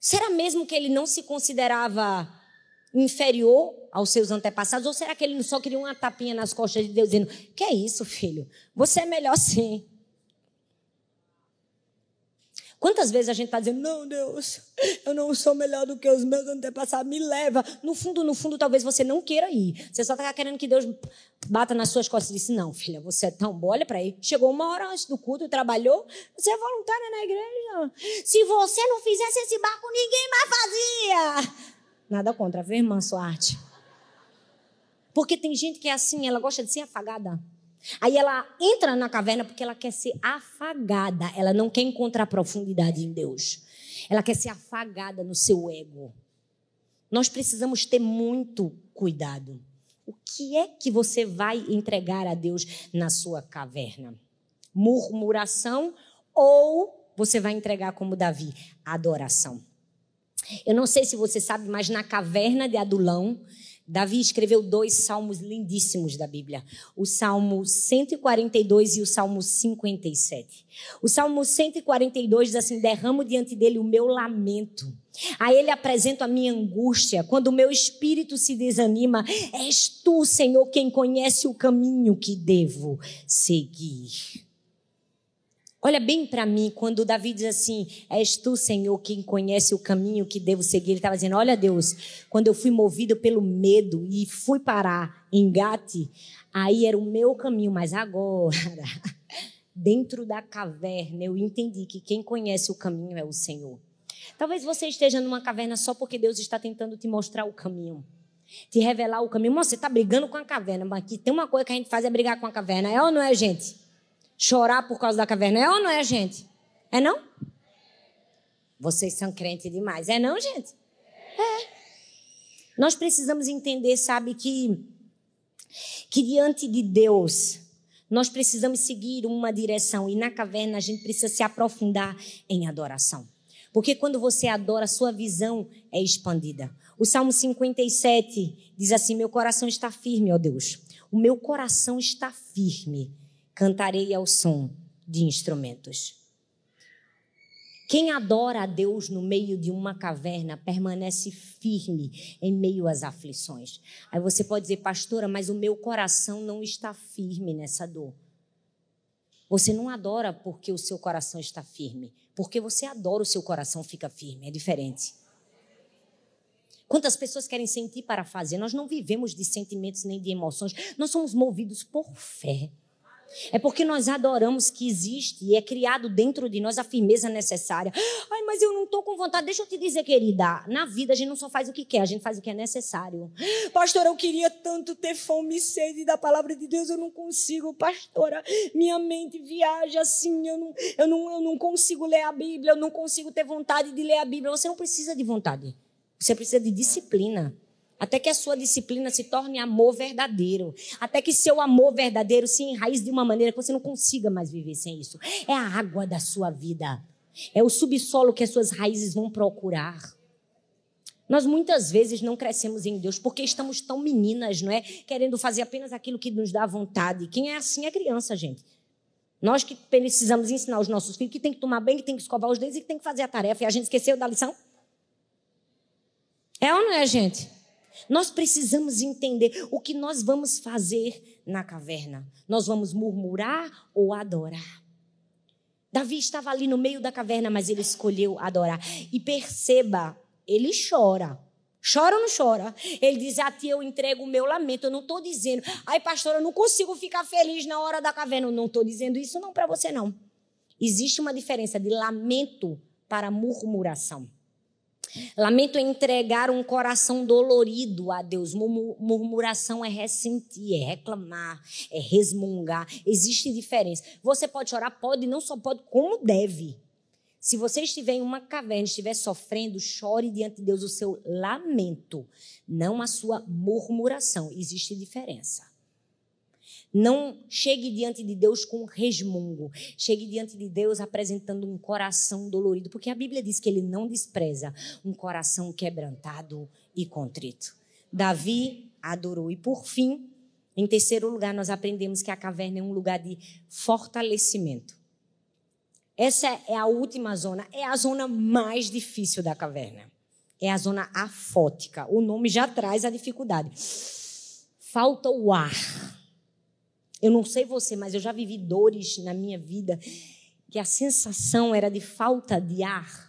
Será mesmo que ele não se considerava inferior aos seus antepassados? Ou será que ele só queria uma tapinha nas costas de Deus, dizendo: Que é isso, filho? Você é melhor sim. Quantas vezes a gente está dizendo, não, Deus, eu não sou melhor do que os meus antepassados, me leva. No fundo, no fundo, talvez você não queira ir. Você só está querendo que Deus bata nas suas costas e disse, não, filha, você é tão boa, olha para aí. Chegou uma hora antes do culto, trabalhou, você é voluntária na igreja. Se você não fizesse esse barco, ninguém mais fazia. Nada contra, viu, irmã Suarte? Porque tem gente que é assim, ela gosta de ser afagada. Aí ela entra na caverna porque ela quer ser afagada. Ela não quer encontrar profundidade em Deus. Ela quer ser afagada no seu ego. Nós precisamos ter muito cuidado. O que é que você vai entregar a Deus na sua caverna? Murmuração ou você vai entregar como Davi? Adoração. Eu não sei se você sabe, mas na caverna de Adulão, Davi escreveu dois salmos lindíssimos da Bíblia, o Salmo 142 e o Salmo 57. O Salmo 142 diz assim: derramo diante dele o meu lamento. A ele apresento a minha angústia. Quando o meu espírito se desanima, és tu, Senhor, quem conhece o caminho que devo seguir. Olha bem para mim, quando Davi diz assim: És tu, Senhor, quem conhece o caminho que devo seguir. Ele estava dizendo: Olha, Deus, quando eu fui movido pelo medo e fui parar em Gate, aí era o meu caminho, mas agora, dentro da caverna, eu entendi que quem conhece o caminho é o Senhor. Talvez você esteja numa caverna só porque Deus está tentando te mostrar o caminho, te revelar o caminho. Você está brigando com a caverna, mas aqui tem uma coisa que a gente faz é brigar com a caverna, é ou não é, gente? Chorar por causa da caverna. É ou não é, gente? É não? Vocês são crentes demais. É não, gente? É. Nós precisamos entender, sabe, que, que diante de Deus, nós precisamos seguir uma direção. E na caverna a gente precisa se aprofundar em adoração. Porque quando você adora, sua visão é expandida. O Salmo 57 diz assim: Meu coração está firme, ó Deus. O meu coração está firme cantarei ao som de instrumentos. Quem adora a Deus no meio de uma caverna permanece firme em meio às aflições. Aí você pode dizer, pastora, mas o meu coração não está firme nessa dor. Você não adora porque o seu coração está firme. Porque você adora, o seu coração fica firme. É diferente. Quantas pessoas querem sentir para fazer? Nós não vivemos de sentimentos nem de emoções. Nós somos movidos por fé. É porque nós adoramos que existe e é criado dentro de nós a firmeza necessária. Ai, mas eu não estou com vontade. Deixa eu te dizer, querida, na vida a gente não só faz o que quer, a gente faz o que é necessário. Pastora, eu queria tanto ter fome e sede da palavra de Deus, eu não consigo. Pastora, minha mente viaja assim, eu não, eu não, eu não consigo ler a Bíblia, eu não consigo ter vontade de ler a Bíblia. Você não precisa de vontade, você precisa de disciplina até que a sua disciplina se torne amor verdadeiro, até que seu amor verdadeiro se enraize de uma maneira que você não consiga mais viver sem isso. É a água da sua vida, é o subsolo que as suas raízes vão procurar. Nós muitas vezes não crescemos em Deus porque estamos tão meninas, não é? Querendo fazer apenas aquilo que nos dá vontade. Quem é assim é criança, gente. Nós que precisamos ensinar os nossos filhos que tem que tomar bem, que tem que escovar os dentes e que tem que fazer a tarefa. E a gente esqueceu da lição? É ou não é, gente? Nós precisamos entender o que nós vamos fazer na caverna. Nós vamos murmurar ou adorar? Davi estava ali no meio da caverna, mas ele escolheu adorar. E perceba, ele chora. Chora ou não chora? Ele diz: A ti eu entrego o meu lamento. Eu não estou dizendo, ai, pastor, eu não consigo ficar feliz na hora da caverna. Eu não estou dizendo isso não para você, não. Existe uma diferença de lamento para murmuração. Lamento é entregar um coração dolorido a Deus. Murmuração é ressentir, é reclamar, é resmungar. Existe diferença. Você pode chorar, pode, não só pode, como deve. Se você estiver em uma caverna, estiver sofrendo, chore diante de Deus o seu lamento, não a sua murmuração. Existe diferença. Não chegue diante de Deus com resmungo. Chegue diante de Deus apresentando um coração dolorido, porque a Bíblia diz que ele não despreza um coração quebrantado e contrito. Davi adorou. E por fim, em terceiro lugar, nós aprendemos que a caverna é um lugar de fortalecimento. Essa é a última zona, é a zona mais difícil da caverna. É a zona afótica. O nome já traz a dificuldade. Falta o ar eu não sei você, mas eu já vivi dores na minha vida que a sensação era de falta de ar.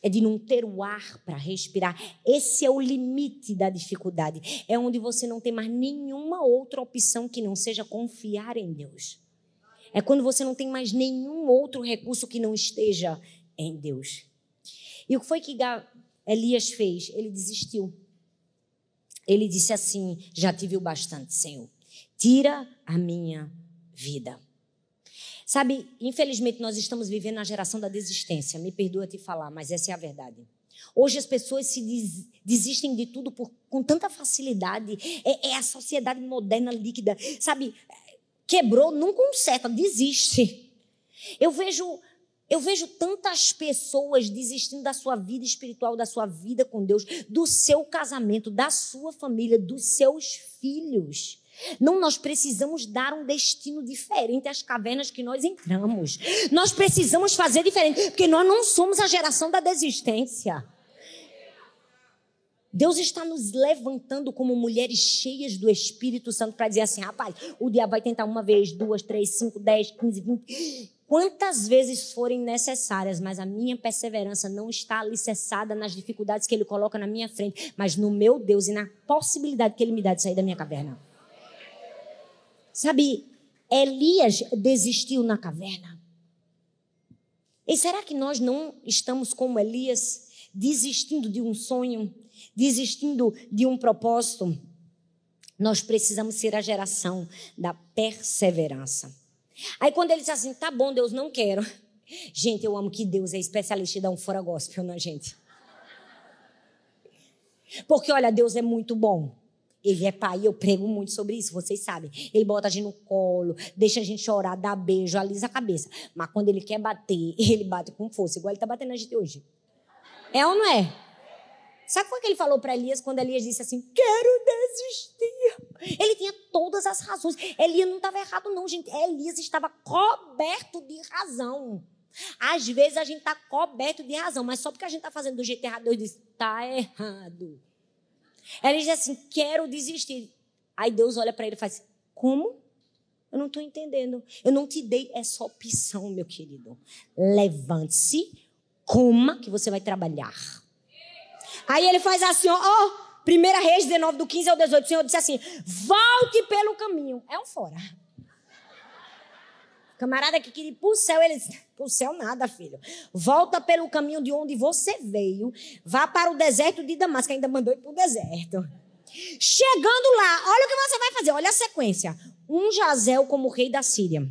É de não ter o ar para respirar. Esse é o limite da dificuldade. É onde você não tem mais nenhuma outra opção que não seja confiar em Deus. É quando você não tem mais nenhum outro recurso que não esteja em Deus. E o que foi que Elias fez? Ele desistiu ele disse assim: Já tive o bastante, Senhor. Tira a minha vida. Sabe, infelizmente nós estamos vivendo na geração da desistência. Me perdoa te falar, mas essa é a verdade. Hoje as pessoas se des, desistem de tudo por, com tanta facilidade. É, é a sociedade moderna líquida. Sabe, quebrou, não conserta, desiste. Eu vejo eu vejo tantas pessoas desistindo da sua vida espiritual, da sua vida com Deus, do seu casamento, da sua família, dos seus filhos. Não, nós precisamos dar um destino diferente às cavernas que nós entramos. Nós precisamos fazer diferente, porque nós não somos a geração da desistência. Deus está nos levantando como mulheres cheias do Espírito Santo para dizer assim: rapaz, o diabo vai tentar uma vez, duas, três, cinco, dez, quinze, vinte. Quantas vezes forem necessárias, mas a minha perseverança não está alicerçada nas dificuldades que ele coloca na minha frente, mas no meu Deus e na possibilidade que ele me dá de sair da minha caverna. Sabe, Elias desistiu na caverna. E será que nós não estamos como Elias, desistindo de um sonho, desistindo de um propósito? Nós precisamos ser a geração da perseverança. Aí quando ele diz assim, tá bom, Deus, não quero. Gente, eu amo que Deus é especialista em dar um fora gospel na gente. Porque, olha, Deus é muito bom. Ele é pai, eu prego muito sobre isso, vocês sabem. Ele bota a gente no colo, deixa a gente chorar, dá beijo, alisa a cabeça. Mas quando ele quer bater, ele bate com força, igual ele está batendo a gente hoje. É ou não é? Sabe o que ele falou para Elias quando Elias disse assim: Quero desistir? Ele tinha todas as razões. Elias não estava errado, não, gente. Elias estava coberto de razão. Às vezes a gente está coberto de razão, mas só porque a gente está fazendo do jeito errado, Deus diz: Está errado. Ela diz assim: quero desistir. Aí Deus olha para ele e faz: como? Eu não estou entendendo. Eu não te dei essa opção, meu querido. Levante-se, coma, que você vai trabalhar. Aí ele faz assim: ó, ó 1 Reis 19, do 15 ao 18. O Senhor disse assim: volte pelo caminho. É um fora. Camarada que queria ir para o céu, ele disse, para o céu nada, filho. Volta pelo caminho de onde você veio, vá para o deserto de Damasco, ainda mandou ir para o deserto. Chegando lá, olha o que você vai fazer, olha a sequência. Um Jazel como rei da Síria.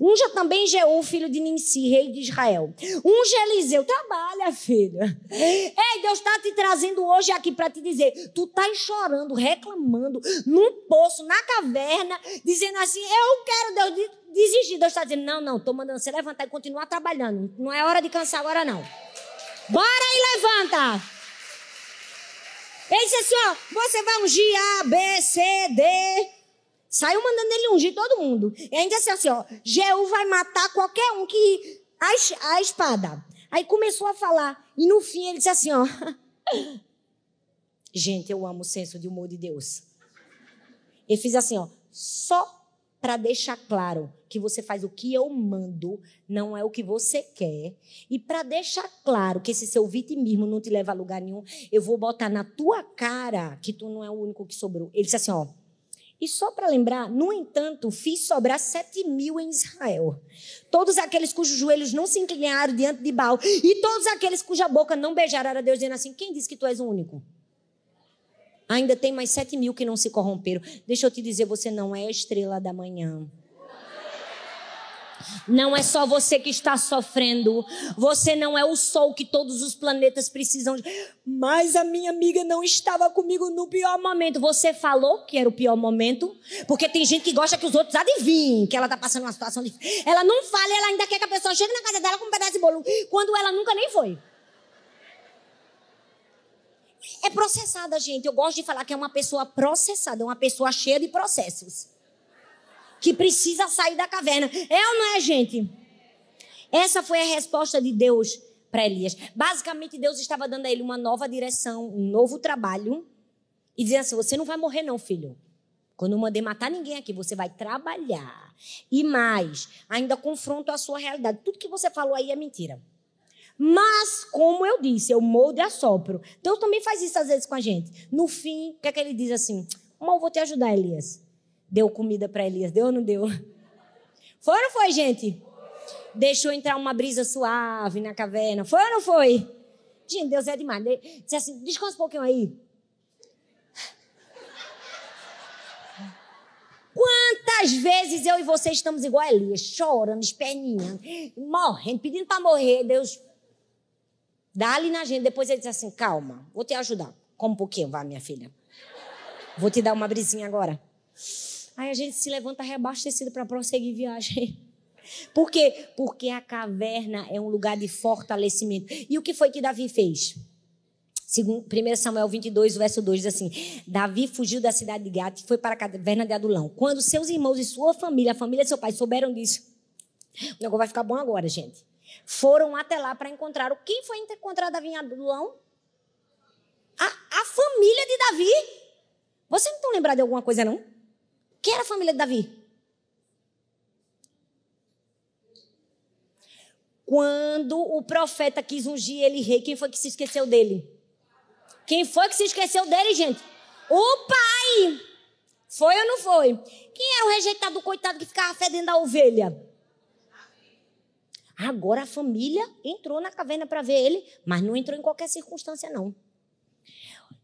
Unja também Jeú, filho de Ninsi, rei de Israel. Unja Eliseu. Trabalha, filho. Ei, Deus está te trazendo hoje aqui para te dizer: tu estás chorando, reclamando, num poço, na caverna, dizendo assim: eu quero Deus desistir. Deus está dizendo: não, não, estou mandando você levantar e continuar trabalhando. Não é hora de cansar agora, não. Bora e levanta. Ele disse assim: ó, você vai ungir A, B, C, D. Saiu mandando ele ungir todo mundo. E ainda disse assim, ó, Jeú vai matar qualquer um que a, a espada. Aí começou a falar. E no fim ele disse assim, ó. Gente, eu amo o senso de humor de Deus. Ele fez assim, ó. Só para deixar claro que você faz o que eu mando, não é o que você quer. E para deixar claro que esse seu vitimismo não te leva a lugar nenhum, eu vou botar na tua cara que tu não é o único que sobrou. Ele disse assim, ó. E só para lembrar, no entanto, fiz sobrar sete mil em Israel. Todos aqueles cujos joelhos não se inclinaram diante de Baal. E todos aqueles cuja boca não beijaram a Deus, dizendo assim: Quem disse que tu és o único? Ainda tem mais sete mil que não se corromperam. Deixa eu te dizer, você não é a estrela da manhã. Não é só você que está sofrendo. Você não é o sol que todos os planetas precisam de. Mas a minha amiga não estava comigo no pior momento. Você falou que era o pior momento? Porque tem gente que gosta que os outros adivinhem que ela está passando uma situação difícil. Ela não fala, ela ainda quer que a pessoa chegue na casa dela com um pedaço de bolo, quando ela nunca nem foi. É processada, gente. Eu gosto de falar que é uma pessoa processada, é uma pessoa cheia de processos. Que precisa sair da caverna. É ou não é, gente? Essa foi a resposta de Deus para Elias. Basicamente, Deus estava dando a ele uma nova direção, um novo trabalho. E dizendo assim: Você não vai morrer, não, filho. Quando eu mandei matar ninguém aqui, você vai trabalhar. E mais, ainda confronto a sua realidade. Tudo que você falou aí é mentira. Mas, como eu disse, eu moldo e assopro. Deus também faz isso às vezes com a gente. No fim, o que é que ele diz assim? Mal vou te ajudar, Elias. Deu comida para Elias, deu ou não deu? Foi ou não foi, gente? Deixou entrar uma brisa suave na caverna. Foi ou não foi? Gente, Deus é demais. Diz assim, descansa um pouquinho aí. Quantas vezes eu e você estamos igual a Elias, chorando, esperninhando, morrendo, pedindo para morrer. Deus Dá ali na gente. Depois ele diz assim: calma, vou te ajudar. Como um pouquinho, vai, minha filha. Vou te dar uma brisinha agora. Aí a gente se levanta reabastecido para prosseguir viagem. Por quê? Porque a caverna é um lugar de fortalecimento. E o que foi que Davi fez? Segundo, 1 Samuel 22, verso 2 diz assim: Davi fugiu da cidade de Gate e foi para a caverna de Adulão. Quando seus irmãos e sua família, a família de seu pai, souberam disso, o negócio vai ficar bom agora, gente foram até lá para encontrar. Quem foi encontrar Davi em Adulão? A a família de Davi. Vocês não estão lembrados de alguma coisa, não? Quem era a família de Davi? Quando o profeta quis ungir ele rei, quem foi que se esqueceu dele? Quem foi que se esqueceu dele, gente? O pai! Foi ou não foi? Quem era o rejeitado, coitado, que ficava fedendo a ovelha? Agora a família entrou na caverna para ver ele, mas não entrou em qualquer circunstância, não.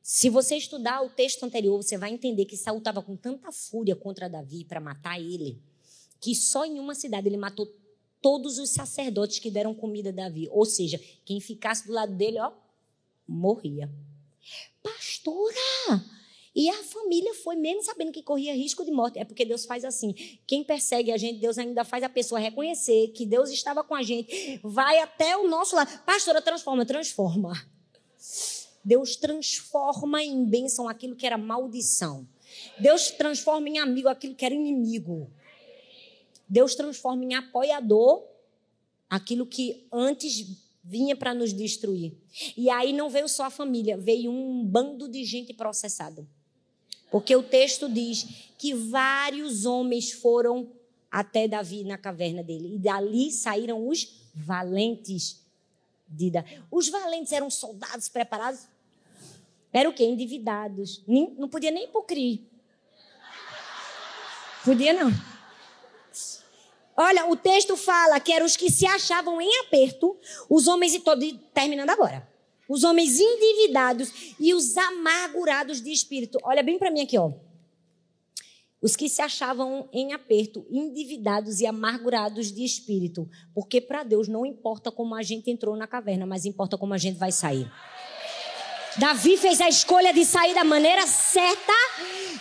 Se você estudar o texto anterior, você vai entender que Saul estava com tanta fúria contra Davi para matar ele, que só em uma cidade ele matou todos os sacerdotes que deram comida a Davi. Ou seja, quem ficasse do lado dele, ó, morria. Pastora, e a família foi, mesmo sabendo que corria risco de morte. É porque Deus faz assim. Quem persegue a gente, Deus ainda faz a pessoa reconhecer que Deus estava com a gente. Vai até o nosso lado. Pastora, transforma, transforma. Deus transforma em bênção aquilo que era maldição. Deus transforma em amigo aquilo que era inimigo. Deus transforma em apoiador aquilo que antes vinha para nos destruir. E aí não veio só a família, veio um bando de gente processada. Porque o texto diz que vários homens foram até Davi na caverna dele. E dali saíram os valentes de Davi. Os valentes eram soldados preparados. Era o quê? Endividados. não podia nem ir pro CRI. Podia não. Olha, o texto fala que eram os que se achavam em aperto, os homens e todo. Terminando agora os homens endividados e os amargurados de espírito. Olha bem para mim aqui, ó. Os que se achavam em aperto, endividados e amargurados de espírito, porque para Deus não importa como a gente entrou na caverna, mas importa como a gente vai sair. Davi fez a escolha de sair da maneira certa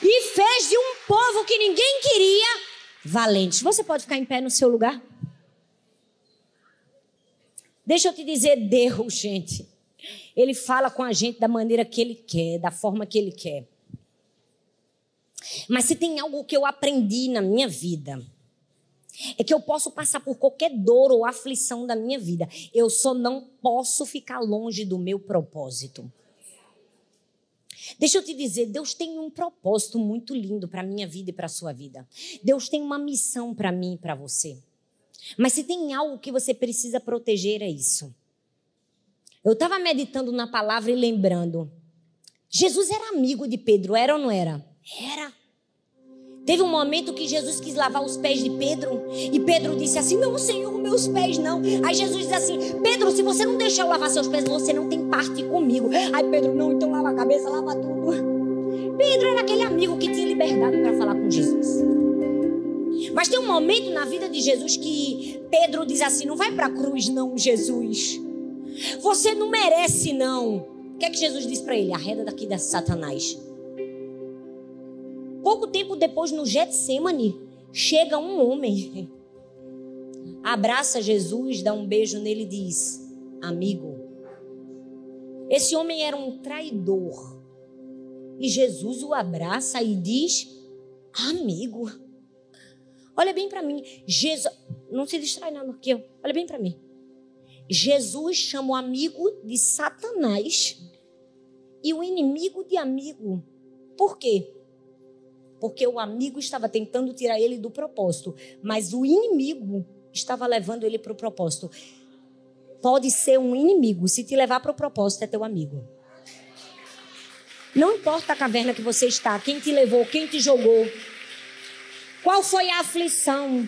e fez de um povo que ninguém queria valente. Você pode ficar em pé no seu lugar? Deixa eu te dizer, Deus, gente. Ele fala com a gente da maneira que ele quer, da forma que ele quer. Mas se tem algo que eu aprendi na minha vida, é que eu posso passar por qualquer dor ou aflição da minha vida, eu só não posso ficar longe do meu propósito. Deixa eu te dizer, Deus tem um propósito muito lindo para a minha vida e para a sua vida. Deus tem uma missão para mim e para você. Mas se tem algo que você precisa proteger, é isso. Eu estava meditando na palavra e lembrando. Jesus era amigo de Pedro, era ou não era? Era. Teve um momento que Jesus quis lavar os pés de Pedro e Pedro disse assim: Não, Senhor, meus pés não. Aí Jesus disse assim: Pedro, se você não deixar eu lavar seus pés, você não tem parte comigo. Aí Pedro, não, então lava a cabeça, lava tudo. Pedro era aquele amigo que tinha liberdade para falar com Jesus. Mas tem um momento na vida de Jesus que Pedro diz assim: Não vai para a cruz, não, Jesus. Você não merece, não. O que é que Jesus disse para ele? Arreda daqui da Satanás. Pouco tempo depois, no Getsemane, chega um homem, abraça Jesus, dá um beijo nele e diz: Amigo. Esse homem era um traidor. E Jesus o abraça e diz: Amigo. Olha bem para mim. Jesus, não se distrai não, aqui, olha bem para mim. Jesus chama o amigo de Satanás e o inimigo de amigo. Por quê? Porque o amigo estava tentando tirar ele do propósito, mas o inimigo estava levando ele para o propósito. Pode ser um inimigo, se te levar para o propósito, é teu amigo. Não importa a caverna que você está, quem te levou, quem te jogou, qual foi a aflição,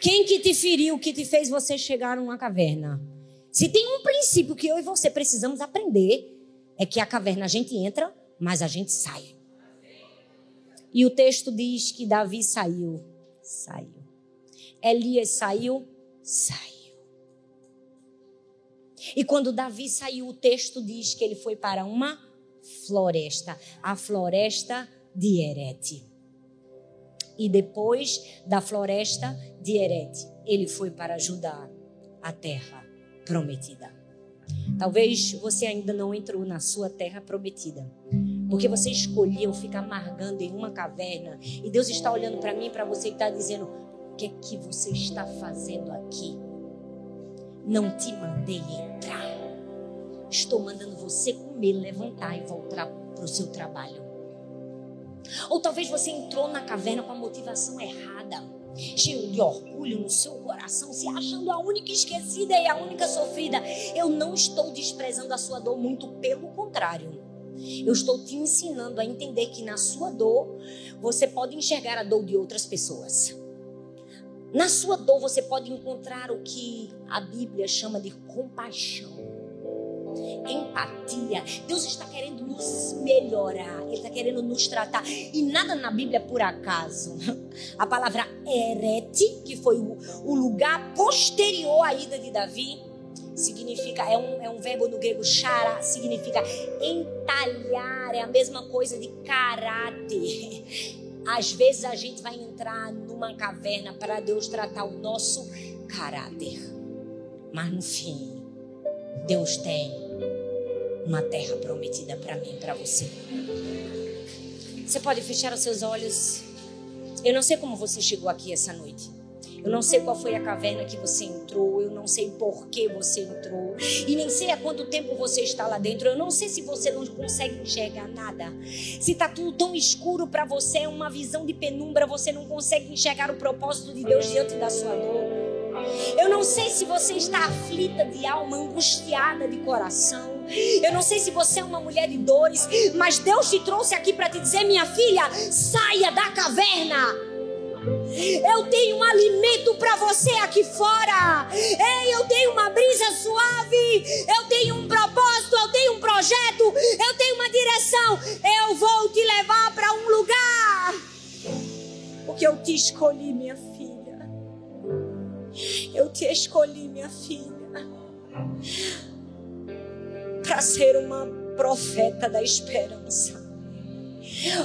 quem que te feriu, que te fez você chegar numa caverna. Se tem um princípio que eu e você precisamos aprender, é que a caverna a gente entra, mas a gente sai. E o texto diz que Davi saiu, saiu. Elias saiu, saiu. E quando Davi saiu, o texto diz que ele foi para uma floresta, a floresta de Herete. E depois da floresta de Herete, ele foi para Judá, a terra prometida. Talvez você ainda não entrou na sua terra prometida. Porque você escolheu ficar amargando em uma caverna. E Deus está olhando para mim, para você e está dizendo: O que é que você está fazendo aqui? Não te mandei entrar. estou mandando você comer, levantar e voltar para o seu trabalho. Ou talvez você entrou na caverna com a motivação errada, cheio de orgulho no seu coração, se achando a única esquecida e a única sofrida. Eu não estou desprezando a sua dor, muito pelo contrário. Eu estou te ensinando a entender que na sua dor você pode enxergar a dor de outras pessoas. Na sua dor você pode encontrar o que a Bíblia chama de compaixão, empatia. Deus está querendo nos melhorar, Ele está querendo nos tratar. E nada na Bíblia é por acaso. A palavra erete, que foi o lugar posterior à ida de Davi, significa, é um, é um verbo no grego chara, significa entalhar, é a mesma coisa de caráter. Às vezes a gente vai entrar numa caverna para Deus tratar o nosso caráter. Mas no fim, Deus tem uma terra prometida para mim para você. Você pode fechar os seus olhos. Eu não sei como você chegou aqui essa noite. Eu não sei qual foi a caverna que você entrou, eu não sei por que você entrou, e nem sei há quanto tempo você está lá dentro. Eu não sei se você não consegue enxergar nada. Se está tudo tão escuro para você, é uma visão de penumbra, você não consegue enxergar o propósito de Deus diante da sua dor. Eu não sei se você está aflita de alma, angustiada de coração. Eu não sei se você é uma mulher de dores, mas Deus te trouxe aqui para te dizer, minha filha, saia da caverna. Eu tenho um alimento para você aqui fora. Ei, eu tenho uma brisa suave. Eu tenho um propósito, eu tenho um projeto, eu tenho uma direção. Eu vou te levar para um lugar. Porque eu te escolhi, minha filha. Eu te escolhi, minha filha. Para ser uma profeta da esperança.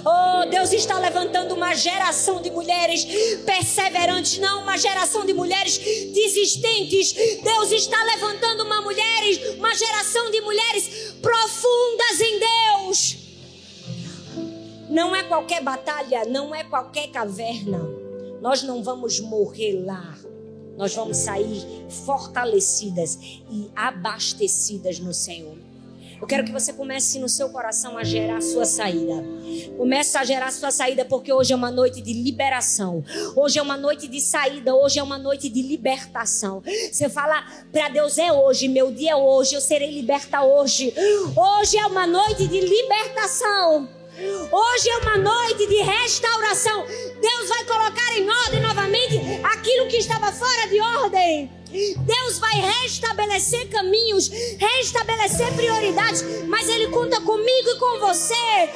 Oh, Deus está levantando uma geração de mulheres perseverantes, não uma geração de mulheres desistentes. Deus está levantando uma mulheres, uma geração de mulheres profundas em Deus. Não é qualquer batalha, não é qualquer caverna. Nós não vamos morrer lá. Nós vamos sair fortalecidas e abastecidas no Senhor. Eu quero que você comece no seu coração a gerar a sua saída. Comece a gerar a sua saída porque hoje é uma noite de liberação. Hoje é uma noite de saída, hoje é uma noite de libertação. Você fala para Deus é hoje, meu dia é hoje, eu serei liberta hoje. Hoje é uma noite de libertação. Hoje é uma noite de restauração. Deus vai colocar em ordem novamente aquilo que estava fora de ordem. Deus vai restabelecer caminhos, restabelecer prioridades, mas Ele conta comigo e com você.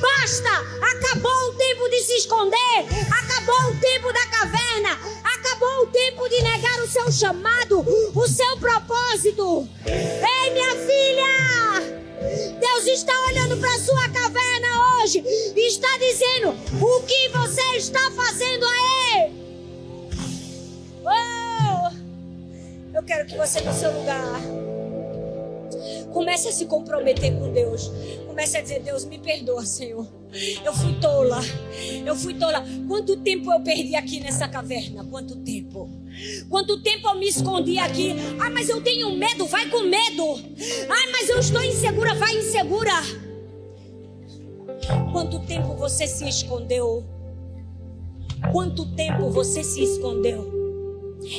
Basta! Acabou o tempo de se esconder, acabou o tempo da caverna, acabou o tempo de negar o seu chamado, o seu propósito. Ei, minha filha! Deus está olhando para sua caverna hoje e está dizendo: o que você está fazendo aí? Eu quero que você, no seu lugar, comece a se comprometer com Deus. Comece a dizer: Deus, me perdoa, Senhor. Eu fui tola. Eu fui tola. Quanto tempo eu perdi aqui nessa caverna? Quanto tempo? Quanto tempo eu me escondi aqui? Ah, mas eu tenho medo. Vai com medo. Ah, mas eu estou insegura. Vai insegura. Quanto tempo você se escondeu? Quanto tempo você se escondeu?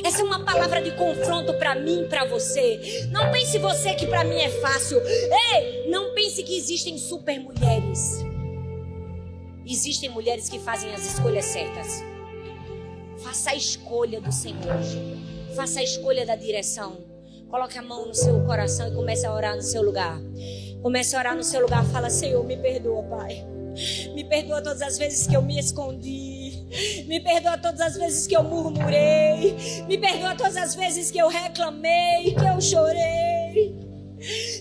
Essa é uma palavra de confronto para mim, para você. Não pense você que para mim é fácil. Ei, não pense que existem super mulheres. Existem mulheres que fazem as escolhas certas. Faça a escolha do Senhor. Faça a escolha da direção. Coloque a mão no seu coração e comece a orar no seu lugar. Comece a orar no seu lugar. Fala, Senhor, me perdoa, Pai. Me perdoa todas as vezes que eu me escondi. Me perdoa todas as vezes que eu murmurei. Me perdoa todas as vezes que eu reclamei, que eu chorei.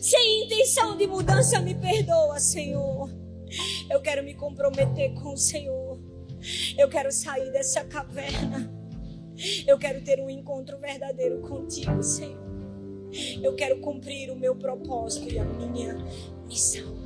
Sem intenção de mudança, me perdoa, Senhor. Eu quero me comprometer com o Senhor. Eu quero sair dessa caverna. Eu quero ter um encontro verdadeiro contigo, Senhor. Eu quero cumprir o meu propósito e a minha missão.